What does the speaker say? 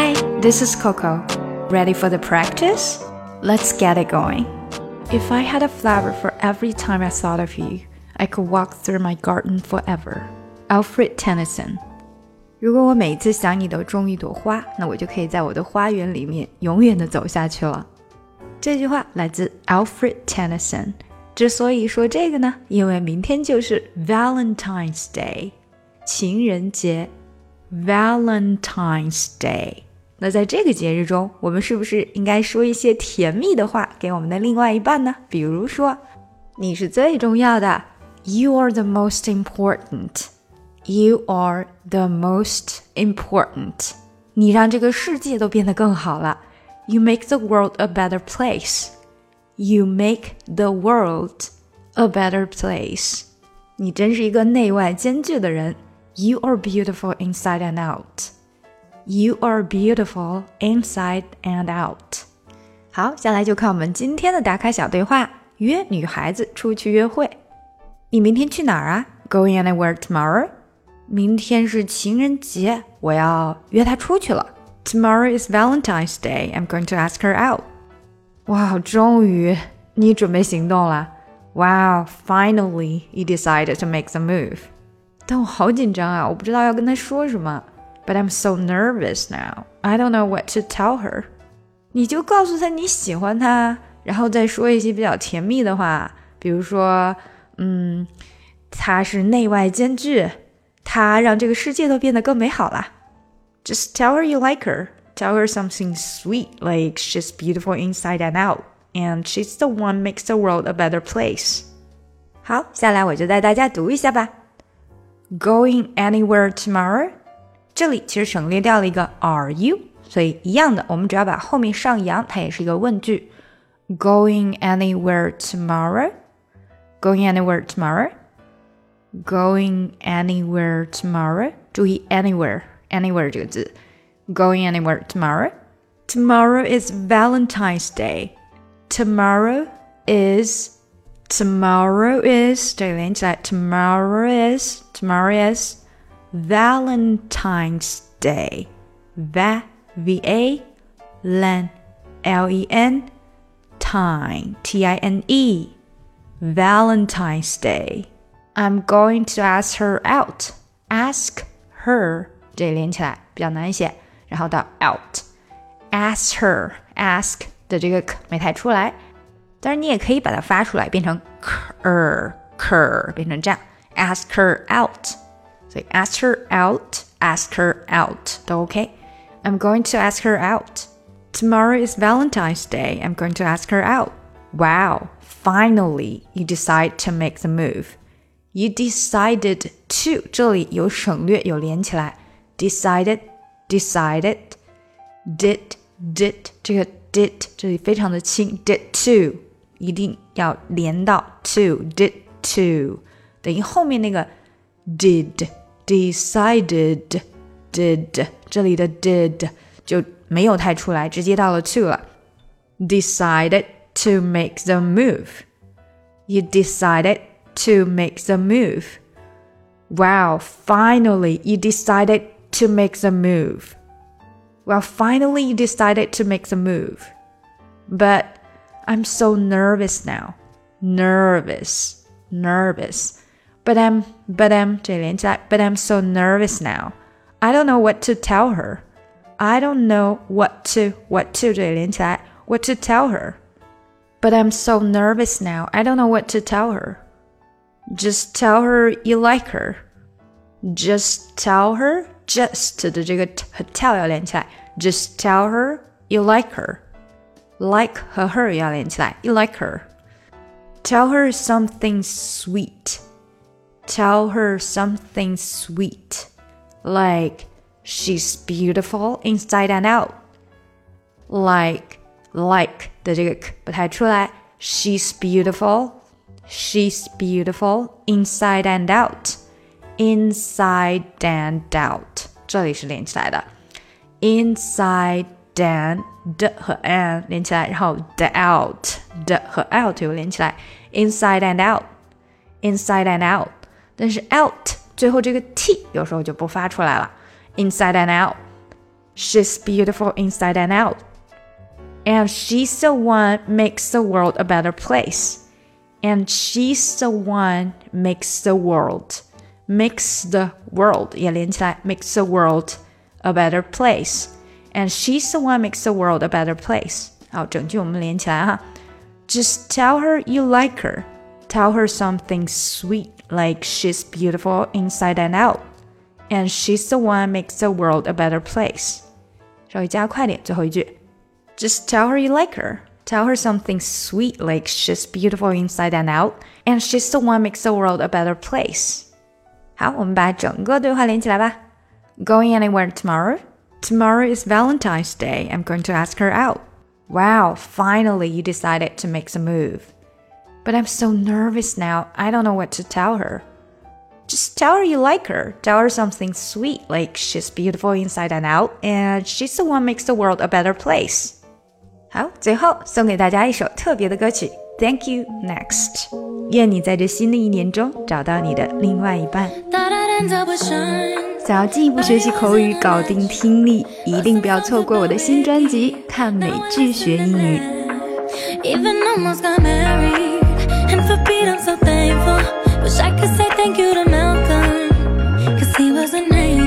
Hi, this is Coco. Ready for the practice? Let's get it going. If I had a flower for every time I thought of you, I could walk through my garden forever. Alfred Tennyson. 如果我每次想你都种一朵花，那我就可以在我的花园里面永远的走下去了。这句话来自 Alfred Tennyson。之所以说这个呢，因为明天就是 Valentine's Day，情人节。Valentine's Day。 那在这个节日中，我们是不是应该说一些甜蜜的话给我们的另外一半呢？比如说，你是最重要的，You are the most important。You are the most important。你让这个世界都变得更好了。You make the world a better place. You make the world a better place. 你真是一个内外兼具的人。You are beautiful inside and out. You are beautiful inside and out. 好，下来就看我们今天的打卡小对话，约女孩子出去约会。你明天去哪儿啊？Going anywhere tomorrow? 明天是情人节，我要约她出去了。Tomorrow is Valentine's Day. I'm going to ask her out. 哇，终于你准备行动了。Wow, finally you decided to make the move. 但我好紧张啊，我不知道要跟她说什么。 But I'm so nervous now. I don't know what to tell her. 你就告诉她你喜欢她，然后再说一些比较甜蜜的话，比如说，嗯，她是内外兼具。他让这个世界都变得更美好了。Just tell her you like her. Tell her something sweet, like she's beautiful inside and out, and she's the one makes the world a better place. 好，下来我就带大家读一下吧。Going anywhere tomorrow？ 这里其实省略掉了一个 Are you？所以一样的，我们只要把后面上扬，它也是一个问句。Going anywhere tomorrow? Going anywhere tomorrow? Going anywhere tomorrow？注意 anywhere anywhere 这个字。Going anywhere tomorrow? Tomorrow is Valentine's Day. Tomorrow is tomorrow is 这里连起来 tomorrow is tomorrow is Valentine's Day. Va V A Len L E N time T I N E Valentine's Day. I'm going to ask her out. Ask her 这里连起来比较难一些，然后到 out。Ask her ask 的这个 k 没太出来，当然你也可以把它发出来，变成 ker ker 变成这样。Ask her out， 所以 ask her out，ask her out 都 OK。I'm going to ask her out. Tomorrow is Valentine's Day. I'm going to ask her out. Wow, finally you decide to make the move. You decided to 这里有省略，有连起来。Decided, decided, did, did 这个 did 这里非常的轻，did to 一定要连到 to, did to 等于后面那个 did, decided, did 这里的 did 就没有太出来，直接到了 to 了。Decided to make the move. You decided to make the move. Wow, finally you decided to make the move. Well, finally you decided to make the move. But I'm so nervous now. Nervous, nervous. But I'm, but I'm, but I'm so nervous now. I don't know what to tell her. I don't know what to, what to, what to tell her. But I'm so nervous now. I don't know what to tell her. Just tell her you like her. Just tell her just 的这个和 tell 要连起来。Just tell her you like her. Like 和 her 要连起来。You like her. Tell her something sweet. Tell her something sweet. Like she's beautiful inside and out. Like like 的这个 k 不太出来。She's beautiful She's beautiful inside and out. Inside and out，这里是连起来的。Inside and 的和 and 连起来，然后 the out 的和 out 又连起来。Inside and out，inside and out。 但是 out 最后这个 t 有时候就不发出来了。Inside and out。 She's beautiful inside and out. And she's the one makes the world a better place. And she's the one makes the world makes the world 也连起来 makes the world a better place. And she's the one makes the world a better place. 好，整句我们连起来哈。Just tell her you like her. Tell her something sweet like she's beautiful inside and out. And she's the one makes the world a better place. 稍微加快点，最后一句。Just tell her you like her. Tell her something sweet like she's beautiful inside and out. And she's the one makes the world a better place. 好，我们把整个对话连起来吧。Going anywhere tomorrow? Tomorrow is Valentine's Day. I'm going to ask her out. Wow, finally you decided to make a move. But I'm so nervous now. I don't know what to tell her. Just tell her you like her. Tell her something sweet, like she's beautiful inside and out, and she's the one makes the world a better place. 好，最后送给大家一首特别的歌曲，Thank You Next。愿你在这新的一年中找到你的另外一半。想要进一步学习口语，搞定听力，一定不要错过我的新专辑《看美剧学英语》。 and for Pete, I'm so thankful Wish I could say thank you to Malcolm Cause he was a name.